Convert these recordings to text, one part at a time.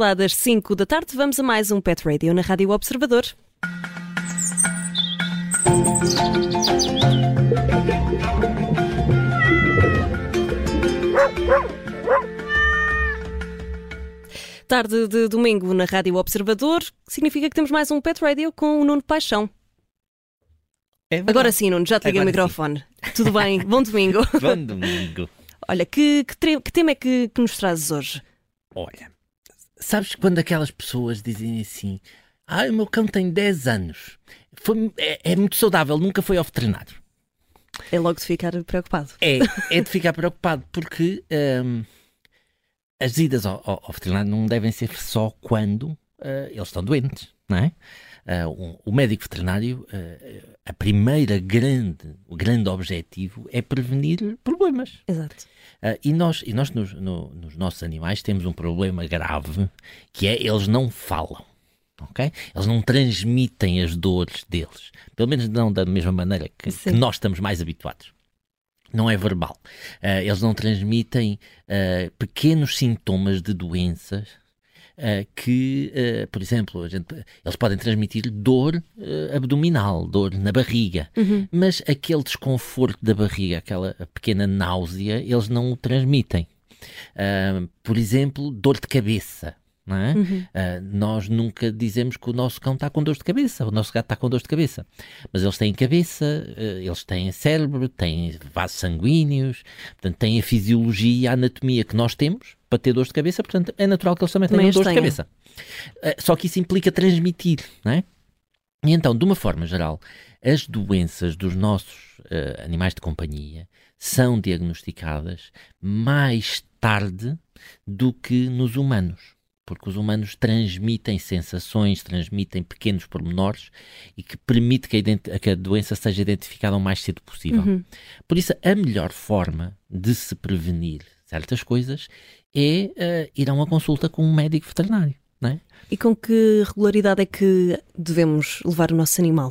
Lá das 5 da tarde, vamos a mais um Pet Radio na Rádio Observador. Tarde de domingo na Rádio Observador significa que temos mais um Pet Radio com o Nuno Paixão. É Agora sim, Nuno, já te liguei o microfone. Tudo bem? Bom domingo. Bom domingo. Olha, que, que, que tema é que, que nos trazes hoje? Olha, sabes quando aquelas pessoas dizem assim: Ah, o meu cão tem 10 anos, Foi- é, é muito saudável, nunca foi ao veterinário. É logo de ficar preocupado. É, é de ficar preocupado, porque hum, as idas ao, ao- ao veterinário não devem ser só quando ah, eles estão doentes, não é? Ah, o, o médico veterinário, ah, a primeira grande, o grande objetivo é prevenir problemas. Exato. Ah, e nós, e nós nos, no- nos nossos animais temos um problema grave que é eles não falam. ok? Eles não transmitem as dores deles. Pelo menos não da mesma maneira que, que nós estamos mais habituados. Não é verbal. Ah, eles não transmitem ah, pequenos sintomas de doenças que, ah, por exemplo, gente- eles podem transmitir dor ah, abdominal, dor na barriga, mas aquele desconforto da barriga, aquela pequena náusea, eles não o transmitem. Ah, por exemplo, dor de cabeça. Não é? Ah, nós nunca dizemos que o nosso cão está com dor de cabeça, o nosso gato está com dor de cabeça. Mas eles têm cabeça, ah, eles têm cérebro, têm vasos sanguíneos, portanto, têm a fisiologia e a anatomia que nós temos para ter dor de cabeça, portanto, é natural que eles também tenham dor de cabeça. Ah, só que isso implica transmitir, não é? E então, de uma forma geral, as doenças dos nossos animais de companhia são diagnosticadas mais tarde do que nos humanos. Porque os humanos transmitem sensações, transmitem pequenos pormenores e que permite que a, que a doença seja identificada o mais cedo possível. Por isso, a melhor forma de se prevenir certas coisas é eh, ir a uma consulta com um médico veterinário. Não é? E com que regularidade é que devemos levar o nosso animal?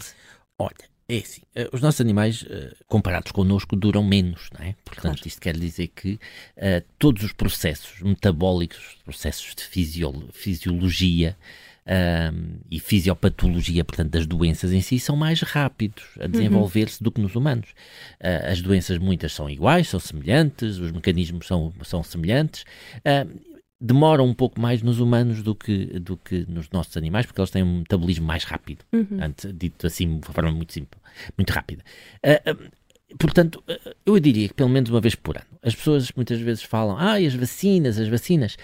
Olha, é assim, eh, os nossos animais, eh, comparados connosco, duram menos, não é? Portanto, Claro. isto quer dizer que eh, todos os processos metabólicos, processos de fisio- fisiologia ahm, e fisiopatologia, portanto, das doenças em si, são mais rápidos a desenvolver-se do que nos humanos. Ah, as doenças, muitas são iguais, são semelhantes, os mecanismos são, são semelhantes. Demoram um pouco mais nos humanos do que, do que nos nossos animais, porque eles têm um metabolismo mais rápido, Antes, dito assim de uma forma muito simples, muito rápida. Ah, ah, portanto, ah, eu diria que pelo menos uma vez por ano. As pessoas muitas vezes falam, ah, as vacinas, as vacinas.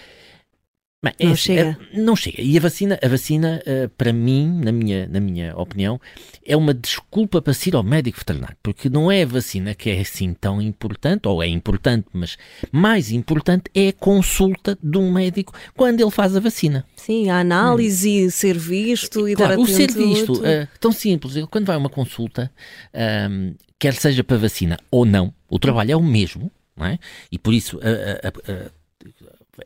Bem, é Não assim, chega. ah, não chega. E a vacina, a vacina ah, para mim, na minha, na minha opinião, é uma desculpa para se ir ao médico veterinário, porque não é a vacina que é assim tão importante, ou é importante, mas mais importante é a consulta de um médico quando ele faz a vacina. Sim, a análise, e ser visto e dar Claro, o ser visto, é tão simples, ele quando vai a uma consulta, ahm, quer seja para vacina ou não, o trabalho é o mesmo, não é? E por isso, a- a- a-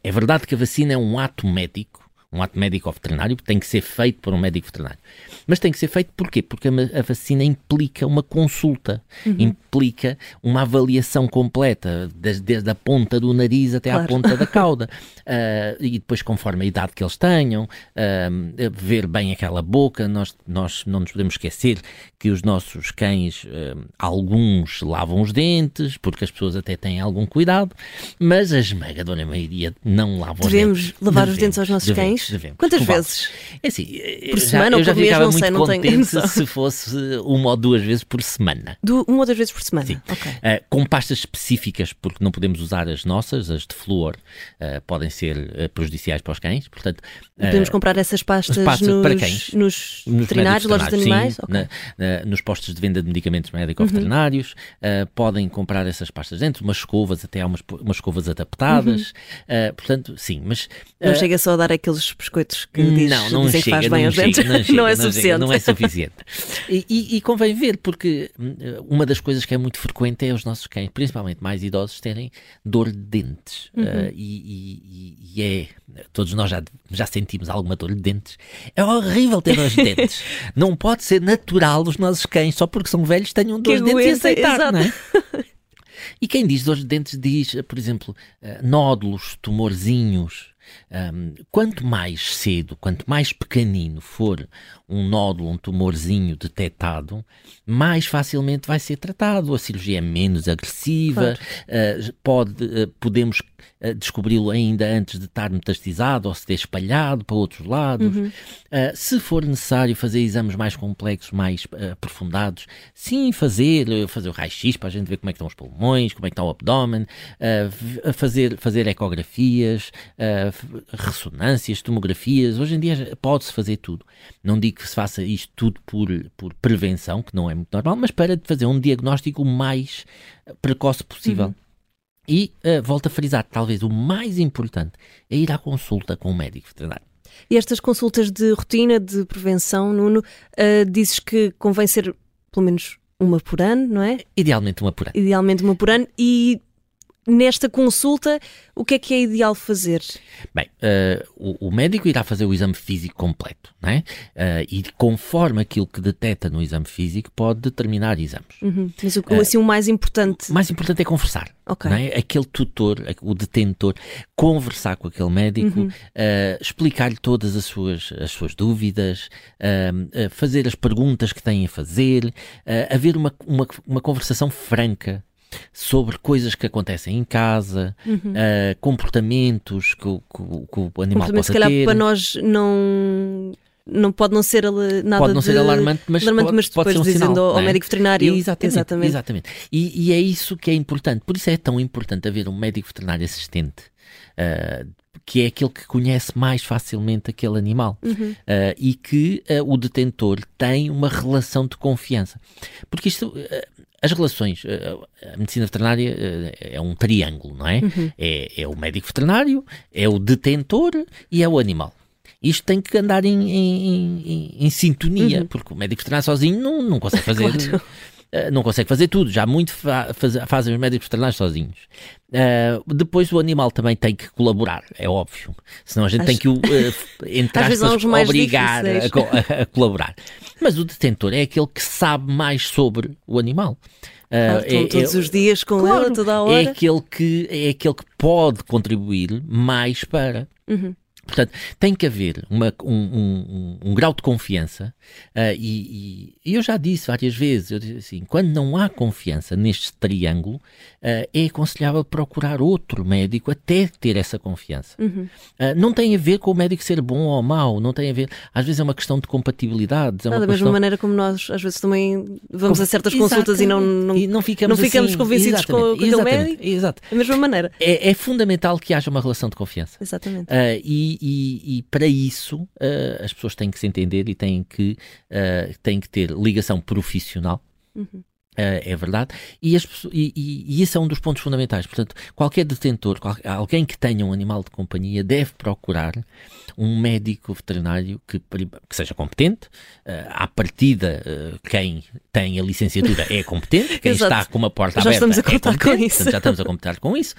é verdade que a vacina é um ato médico, um ato médico ao veterinário, tem que ser feito por um médico veterinário. Mas tem que ser feito porquê? Porque a, vacina implica uma consulta, implica uma avaliação completa, des- desde, a ponta do nariz até à Claro. ponta da cauda. Ah, e depois, conforme a idade que eles tenham, ah, ver bem aquela boca. Nós, nós não nos podemos esquecer que os nossos cães, ah, alguns lavam os dentes, porque as pessoas até têm algum cuidado, mas a esmagadora maioria não lavam Devemos os dentes. lavar os dentes aos nossos devemos, cães? Quantas vezes? É assim, eu Por já- semana ou por mês? Não sei, não tenho se fosse uma ou duas vezes por semana. Du- uma ou duas vezes por semana? Sim. Ok. Uh, com pastas específicas, porque não podemos usar as nossas, as de flúor, uh, podem ser prejudiciais para os cães. Portanto, uh, Podemos comprar essas pastas, as pastas nos, para cães? nos nos veterinários, lojas de animais? sim, Ok. Uhum. na- na- nos postos de venda de medicamentos médico-veterinários, uh, podem comprar essas pastas dentro, umas escovas, até há umas, umas escovas adaptadas. Uh, portanto, sim, mas. Não chega só a dar aqueles biscoitos que diz, não, não dizem chega, que faz bem não aos chega, dentes. Não, chega, não é chega, suficiente. não é suficiente. E, e- e convém ver, porque hum, uma das coisas que é muito frequente é os nossos cães, principalmente mais idosos, terem dor de dentes. Uhum. Ah, e, e- é. Todos nós já, já sentimos alguma dor de dentes. É horrível ter dor de dentes. Não pode ser natural os nossos cães, só porque são velhos, tenham dor de dentes e aceitar, não é? E quem diz dor de dentes diz, por exemplo, eh, nódulos, tumorzinhos, Um, quanto mais cedo, quanto mais pequenino for um nódulo, um tumorzinho detectado, mais facilmente vai ser tratado. A cirurgia é menos agressiva, claro. uh, pode, uh, podemos uh, descobri-lo ainda antes de estar metastizado ou se ter espalhado para outros lados. Uhum. se for necessário fazer exames mais complexos, mais aprofundados, sim, fazer, fazer o raio-x para a gente ver como é que estão os pulmões, como é que está o abdômen, fazer, fazer ecografias, ressonâncias, tomografias. Hoje em dia pode-se fazer tudo. Não digo que se faça isto tudo por, por prevenção, que não é muito normal, mas para fazer um diagnóstico o mais precoce possível. Uhum. E uh, volto a frisar, talvez o mais importante é ir à consulta com o médico veterinário. E estas consultas de rotina, de prevenção, Nuno, uh, dizes que convém ser pelo menos uma por ano, não é? Idealmente uma por ano. Idealmente uma por ano. E nesta consulta, o que é que é ideal fazer? Bem, uh, o, o, médico irá fazer o exame físico completo, não é? Uh, e conforme aquilo que detecta no exame físico, pode determinar exames. Uhum. Mas o, uh, assim, o mais importante? O mais importante é conversar. Okay. É? Aquele tutor, o detentor, conversar com aquele médico, uhum. explicar-lhe todas as suas, as suas dúvidas, fazer as perguntas que tem a fazer, haver uma, uma, uma conversação franca sobre coisas que acontecem em casa, uhum. uh, comportamentos que, que, que, o animal possa se calhar ter. para nós não não pode não ser nada pode não ser alarmante, mas, alarmante, pode, mas depois pode ser um dizendo sinal, ao, é? médico veterinário. Exatamente. exatamente. exatamente. E, e, é isso que é importante. Por isso é tão importante haver um médico veterinário assistente. Uh, que é aquele que conhece mais facilmente aquele animal uhum. uh, e que uh, o detentor tem uma relação de confiança. Porque isto, as relações, a medicina veterinária é um triângulo, não é? Uhum. é? É o médico veterinário, é o detentor e é o animal isto tem que andar em, em, em, em sintonia, uhum. porque o médico veterinário sozinho não, não consegue fazer. claro. Uh, não consegue fazer tudo, já muito fa faz, fazem os médicos veterinários sozinhos. Uh, depois o animal também tem que colaborar, é óbvio. Senão a gente Acho... tem que o, uh, entre aspas, obrigar a, a, colaborar. Mas o detentor é aquele que sabe mais sobre o animal. Uh, é, todos é, os dias com claro, ela, toda a hora. É aquele que, é aquele que pode contribuir mais para. Uhum. Portanto, tem que haver uma, um, um, um, grau de confiança, uh, e, e, eu já disse várias vezes, eu disse assim, quando não há confiança neste triângulo, uh, é aconselhável procurar outro médico até ter essa confiança. Uhum. Uh, não tem a ver com o médico ser bom ou mau, não tem a ver, às vezes é uma questão de compatibilidade. É da questão... mesma maneira como nós, às vezes também vamos Com... a certas consultas e não, não, e não ficamos, não ficamos assim, convencidos com, com aquele médico. Exato. Da mesma maneira. É, é, fundamental que haja uma relação de confiança. Exatamente. e e, e, para isso uh, as pessoas têm que se entender e têm que, uh, têm que ter ligação profissional. Uhum. Uh, é verdade, e, as, e, e, e, esse é um dos pontos fundamentais. Portanto, qualquer detentor, qual, alguém que tenha um animal de companhia, deve procurar um médico veterinário que, que seja competente. Uh, à partida, uh, quem tem a licenciatura é competente, quem está com uma porta já aberta estamos a é contar é com isso. Portanto, já estamos a contar com isso.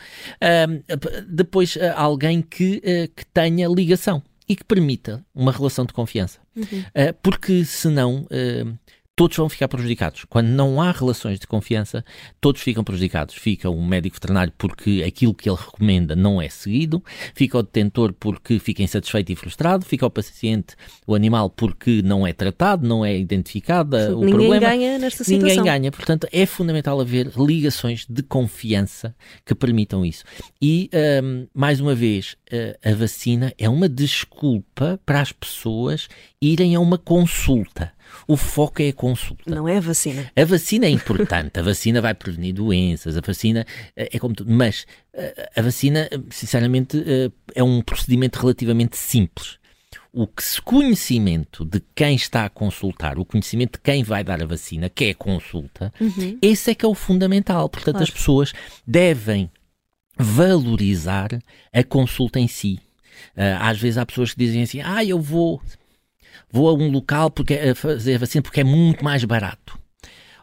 depois, alguém que, que tenha ligação e que permita uma relação de confiança. Uhum. porque senão todos vão ficar prejudicados. Quando não há relações de confiança, todos ficam prejudicados. Fica o médico veterinário porque aquilo que ele recomenda não é seguido, fica o detentor porque fica insatisfeito e frustrado, fica o paciente, o animal, porque não é tratado, não é identificado Sim, o ninguém problema. Ninguém ganha nesta situação. Ninguém ganha. Portanto, é fundamental haver ligações de confiança que permitam isso. E, um, mais uma vez, a vacina é uma desculpa para as pessoas irem a uma consulta. O foco é a consulta. Não é a vacina. A vacina é importante, a vacina vai prevenir doenças, a vacina eh, é como tudo, mas eh, a vacina, sinceramente, eh, é um procedimento relativamente simples. O conhecimento de quem está a consultar, o conhecimento de quem vai dar a vacina, que é a consulta, uhum. esse é que é o fundamental. Portanto, claro. as pessoas devem valorizar a consulta em si. às vezes há pessoas que dizem assim: ah, eu vou vou a um local porque, a fazer a vacina porque é muito mais barato.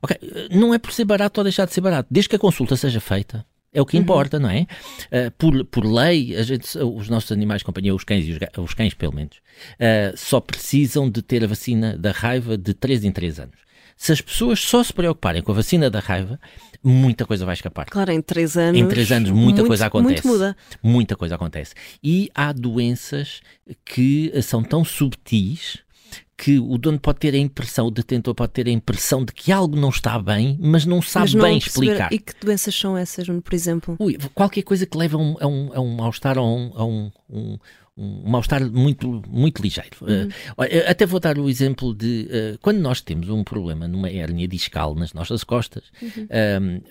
Ok, não é por ser barato ou deixar de ser barato, desde que a consulta seja feita. É o que uhum. importa, não é? Uh, por, por lei, a gente, os nossos animais de companhia, os cães, os, os cães pelo menos, uh, só precisam de ter a vacina da raiva de 3 em 3 anos. Se as pessoas só se preocuparem com a vacina da raiva, muita coisa vai escapar. Claro, em três anos. Em três anos, muita muito, coisa acontece. Muito muda. Muita coisa acontece. E há doenças que são tão subtis que o dono pode ter a impressão, o detentor pode ter a impressão de que algo não está bem, mas não sabe Mas não bem explicar. E que doenças são essas, por exemplo? Ui, qualquer coisa que leve a um, a um, a um mal-estar ou a um, a um, um- um mal-estar muito, muito ligeiro. Uhum. Eh, olha, até vou dar o exemplo de eh, quando nós temos um problema numa hérnia discal nas nossas costas, Uhum. ehm,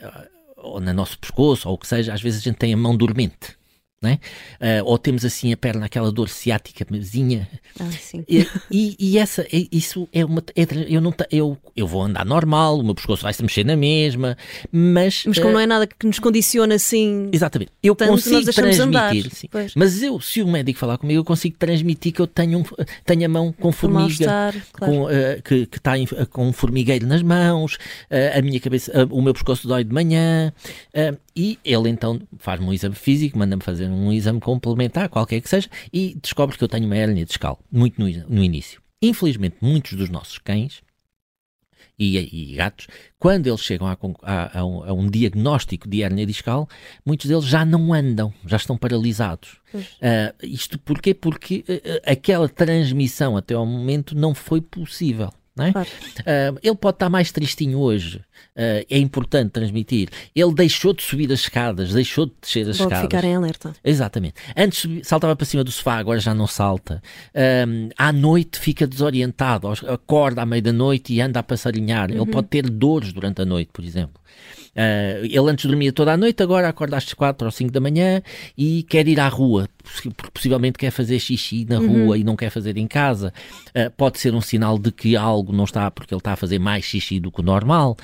ou no nosso pescoço, ou o que seja, às vezes a gente tem a mão dormente. Né? Eh, ou temos assim a perna, aquela dor ciática, mesinha, Ah, e, e- e essa, isso é uma. é eu, não, eu, eu vou andar normal, o meu pescoço vai se mexer na mesma, mas. Mas como eh, não é nada que nos condiciona assim. Exatamente. Eu consigo transmitir. sim. Mas eu, se o médico falar comigo, eu consigo transmitir que eu tenho, um, tenho a mão com formiga. claro. Com, eh, que está com um formigueiro nas mãos, a minha cabeça, o meu pescoço dói de manhã, e ele então faz-me um exame físico, manda-me fazer um exame complementar, qualquer que seja, e descobre que eu tenho uma hérnia discal, muito no, no início. Infelizmente, muitos dos nossos cães e, e gatos, quando eles chegam a, a- a um, a um diagnóstico de hérnia discal, muitos deles já não andam, já estão paralisados. Ah, isto porquê? Porque ah, aquela transmissão até ao momento não foi possível. Não é? Claro. Ah, ele pode estar mais tristinho hoje, ah, é importante transmitir. Ele deixou de subir as escadas, deixou de descer as Logo escadas. ficar em alerta. Exatamente. Antes saltava para cima do sofá, agora já não salta. Ahm, à noite fica desorientado, acorda à meia da noite e anda a passarinhar. Ele pode ter dores durante a noite, por exemplo. Ah, ele antes dormia toda a noite, agora acorda às 4 ou 5 da manhã e quer ir à rua, porque possivelmente quer fazer xixi na rua e não quer fazer em casa. Ah, pode ser um sinal de que algo não está, porque ele está a fazer mais xixi do que o normal.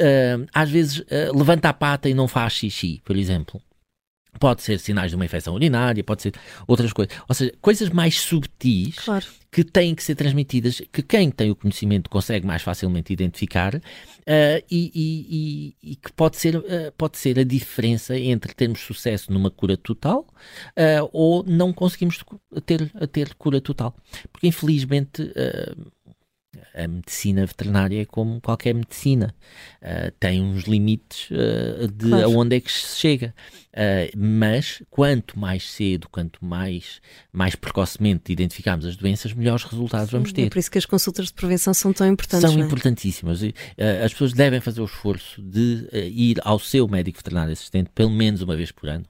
Ah, às vezes levanta a pata e não faz xixi, por exemplo. Pode ser sinais de uma infecção urinária, pode ser outras coisas. Ou seja, coisas mais subtis Claro. que têm que ser transmitidas, que quem tem o conhecimento consegue mais facilmente identificar ah, e, e- e- e que pode ser, ah, pode ser a diferença entre termos sucesso numa cura total ah, ou não conseguimos ter, ter cura total. Porque infelizmente. A medicina veterinária é como qualquer medicina, Ah, tem uns limites ah, de Claro. aonde é que se chega. Ah, mas quanto mais cedo, quanto mais, mais precocemente identificarmos as doenças, melhores resultados vamos É ter. por isso que as consultas de prevenção são tão importantes. São é? importantíssimas. As pessoas devem fazer o esforço de ir ao seu médico veterinário assistente pelo menos uma vez por ano.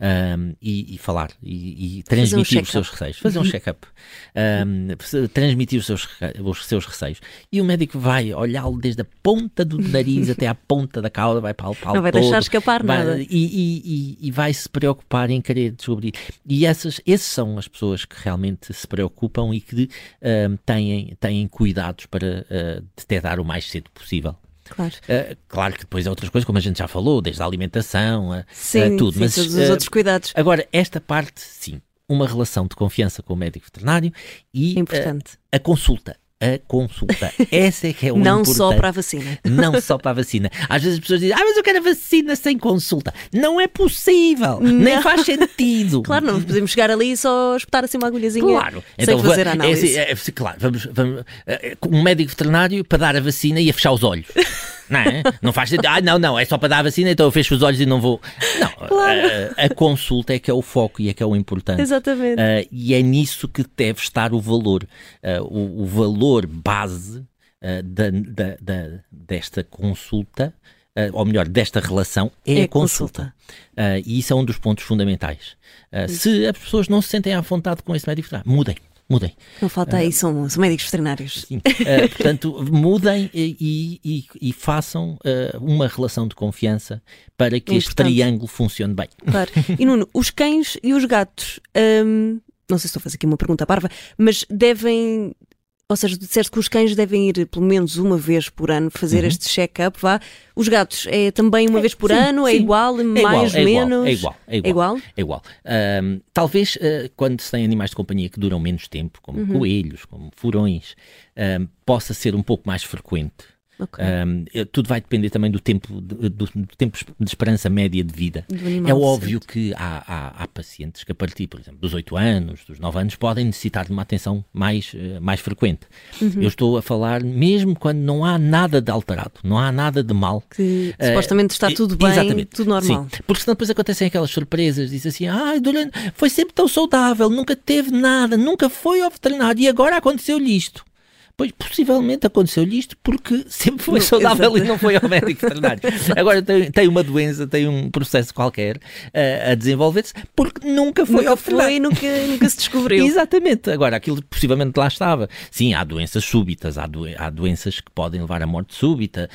Ahm, e, e falar e, e transmitir os check-up. seus receios, fazer um check-up, ahm, transmitir os seus, os seus receios. E o médico vai olhá-lo desde a ponta do nariz até à ponta da cauda, vai para o Não vai deixar escapar vai- nada. E, e- vai se preocupar em querer descobrir. E essas, esses são as pessoas que realmente se preocupam e que têm, têm cuidados para ah, detectar o mais cedo possível. Claro. Ah, claro que depois há outras coisas, como a gente já falou, desde a alimentação, a, Sim, a tudo. sim, mas todos os ah, outros cuidados. agora, esta parte, sim, uma relação de confiança com o médico veterinário e importante. ah, a consulta. A consulta. Essa é que é o não importante. só para a vacina. Não só para a vacina. Às vezes as pessoas dizem, ah, mas eu quero a vacina sem consulta. Não é possível. Nem Não. faz sentido. Claro, não podemos chegar ali e só espetar assim uma agulhazinha Claro. sem fazer va- a é análise. assim, é assim, claro, vamos, vamos, eh, um médico veterinário para dar a vacina e a fechar os olhos. Não é? Não faz sentido. Ah, não, não, é só para dar a vacina, então eu fecho os olhos e não vou. Não, eh, a, consulta é que é o foco e é que é o importante. Exatamente. Ah, e é nisso que deve estar o valor. Ah, o, o valor base ah, da, da- da- desta consulta, ah, ou melhor, desta relação, é, É a a consulta. Ah, e isso é um dos pontos fundamentais. Ah, se as pessoas não se sentem à vontade com esse médico, mudem. Mudem. Não falta aí, são, são médicos veterinários. Sim. Ah, portanto, mudem e, e- e façam ah, uma relação de confiança para que É este triângulo funcione bem. Claro. E Nuno, os cães e os gatos, hum, não sei se estou a fazer aqui uma pergunta parva, mas devem. Ou seja, disseste que os cães devem ir pelo menos uma vez por ano fazer Uhum. este check-up, vá. Os gatos é também uma vez por sim, ano? É sim. igual? É mais, igual, é igual, menos? É igual, é igual. É igual? É igual. Ahm, talvez ah, quando se tem animais de companhia que duram menos tempo, como Uhum. coelhos, como furões, ahm, possa ser um pouco mais frequente. Ok. Um, tudo vai depender também do tempo de, do, do tempo de esperança média de vida. É óbvio certo. que há, há, há pacientes que a partir, por exemplo, dos 8 anos, dos 9 anos, podem necessitar de uma atenção mais, eh, mais frequente. Uhum. Eu estou a falar mesmo quando não há nada de alterado, não há nada de mal. Que Eh, supostamente está tudo bem, exatamente. tudo normal. Sim, porque senão depois acontecem aquelas surpresas, diz assim, ai, durante, foi sempre tão saudável, nunca teve nada, nunca foi ao veterinário e agora aconteceu-lhe isto. Pois, possivelmente aconteceu-lhe isto porque sempre foi saudável exato. e não foi ao médico veterinário. Agora tem, tem uma doença, tem um processo qualquer eh, a desenvolver-se porque nunca foi nunca ao foi veterinário. e nunca, nunca se descobriu. Exatamente. Agora, aquilo possivelmente lá estava. Sim, há doenças súbitas, há, doen- há doenças que podem levar à morte súbita,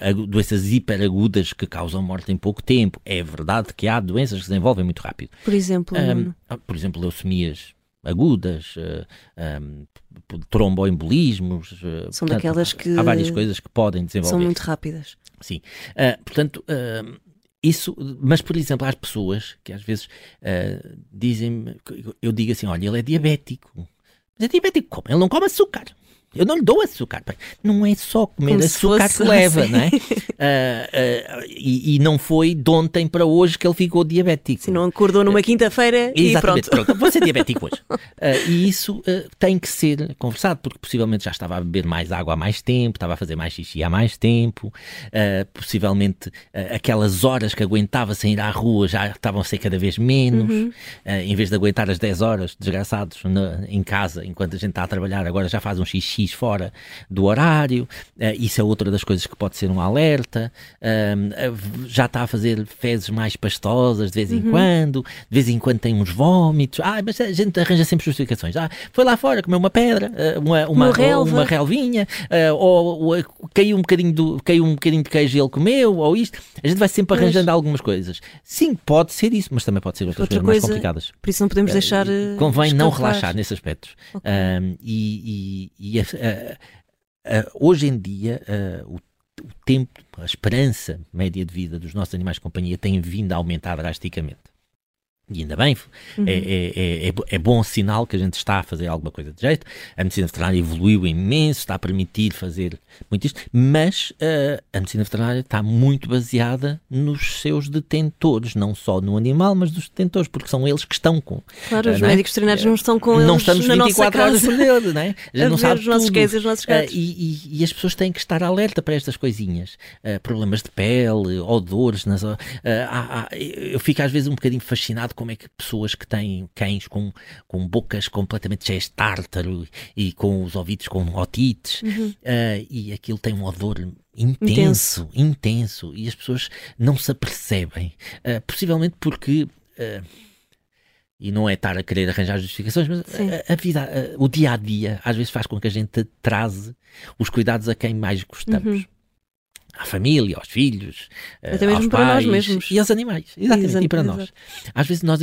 agu- doenças hiperagudas que causam morte em pouco tempo. É verdade que há doenças que se desenvolvem muito rápido. Por exemplo, Nuno. ah, por exemplo, leucemias agudas, eh, ahm, p- tromboembolismos. eh, São portanto, daquelas que Há várias coisas que podem desenvolver. são muito rápidas. Sim. Ah, portanto, ah, isso, mas por exemplo, há as pessoas que às vezes ah, dizem, eu digo assim: olha, ele é diabético. Mas é diabético como? Ele não come açúcar. Eu não lhe dou açúcar. Não é só comer Como açúcar que leva, assim. não é? Ah, ah, e, e não foi de ontem para hoje que ele ficou diabético. Se não acordou numa quinta-feira e pronto. pronto. Vou ser diabético hoje. Ah, e isso ah, tem que ser conversado, porque possivelmente já estava a beber mais água há mais tempo, estava a fazer mais xixi há mais tempo, ah, possivelmente ah, aquelas horas que aguentava sem ir à rua já estavam a ser cada vez menos. Uhum. Ah, em vez de aguentar as 10 horas, desgraçados, na- em casa, enquanto a gente está a trabalhar, agora já faz um xixi fora do horário. Ah, isso é outra das coisas que pode ser um alerta. Ah, já está a fazer fezes mais pastosas de vez Uhum. em quando, de vez em quando tem uns vómitos. Ah, mas a gente arranja sempre justificações. Ah, foi lá fora, comeu uma pedra, ah, uma, uma, Uma relva. uma relvinha, ou, ou, caiu, um bocadinho do, caiu um bocadinho de queijo e ele comeu, ou isto. A gente vai sempre Mas- arranjando algumas coisas. Sim, pode ser isso, mas também pode ser outras Outra coisas mais coisa- complicadas. Por isso não podemos deixar. eh, Convém não escapar. relaxar nesse aspecto. Ok. Um, e e- e a- a- hoje em dia, a- o, o tempo, a esperança média de vida dos nossos animais de companhia tem vindo a aumentar drasticamente. E ainda bem, Uhum. é, é, é, é bo- é bom sinal que a gente está a fazer alguma coisa de jeito. A medicina veterinária evoluiu imenso, está a permitir fazer muito isto, mas ah, a medicina veterinária está muito baseada nos seus detentores, não só no animal, mas dos detentores, porque são eles que estão com. Claro, os não é? médicos veterinários não estão com não eles estamos na nossa 24 horas casa. por não é? A gente a não sabe os nossos e os nossos Ah, gatos. e, e- e as pessoas têm que estar alerta para estas coisinhas. Ah, problemas de pele, odores. Nas, ah, eu fico às vezes um bocadinho fascinado como é que pessoas que têm cães com, com bocas completamente cheias de tártaro e com os ouvidos com otites Uhum. ah, e aquilo tem um odor intenso, Intenso. intenso, e as pessoas não se apercebem. Ah, possivelmente porque. ah, e não é estar a querer arranjar justificações, mas a, a vida, a- o dia a dia, às vezes faz com que a gente traze os cuidados a quem mais gostamos. Uhum. À família, aos filhos, eh, Até mesmo aos para nós pais mesmos. e aos animais. Exatamente, Exato, e para exato. nós. Às vezes nós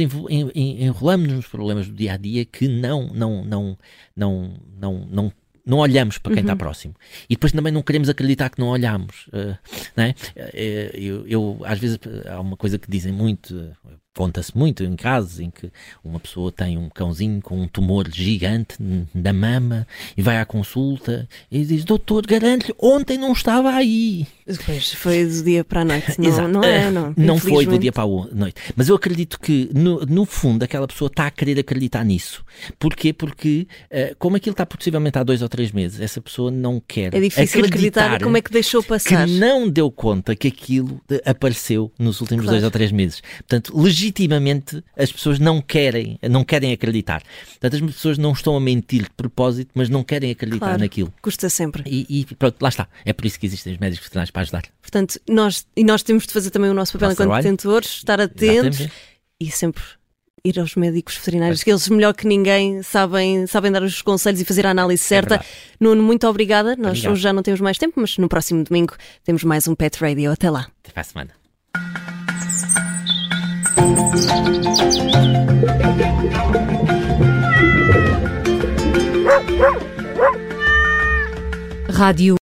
enrolamos nos problemas do dia a dia que não, não, não, não, não, não, não olhamos para quem está Uhum. próximo. E depois também não queremos acreditar que não olhamos. eh, não é? Eh, eu, eu, às vezes há uma coisa que dizem muito, eh, conta-se muito em casos em que uma pessoa tem um cãozinho com um tumor gigante na mama e vai à consulta e diz: Doutor, garanto-lhe, ontem não estava aí. Depois foi do dia para a noite. Não, Exato. não é, não. Não foi do dia para a noite. Mas eu acredito que, no, no fundo, aquela pessoa está a querer acreditar nisso. Porquê? Porque, eh, como aquilo está possivelmente há dois ou três meses, essa pessoa não quer É difícil acreditar como é que deixou que passar. não deu conta que aquilo apareceu nos últimos Claro. dois ou três meses. Portanto, legitimamente as pessoas não querem, não querem acreditar. Portanto, as pessoas não estão a mentir de propósito, mas não querem acreditar Claro. naquilo. Custa sempre. E, e pronto, lá está. É por isso que existem os médicos veterinários para ajudar. Portanto, nós, e nós temos de fazer também o nosso papel Nosso enquanto detentores, estar atentos Exatamente. e sempre ir aos médicos veterinários, que eles melhor que ninguém sabem, sabem dar os conselhos e fazer a análise certa. verdade. Nuno, muito obrigada. Nós Obrigado. hoje já não temos mais tempo, mas no próximo domingo temos mais um Pet Radio. Até lá. Até para a semana. Rádio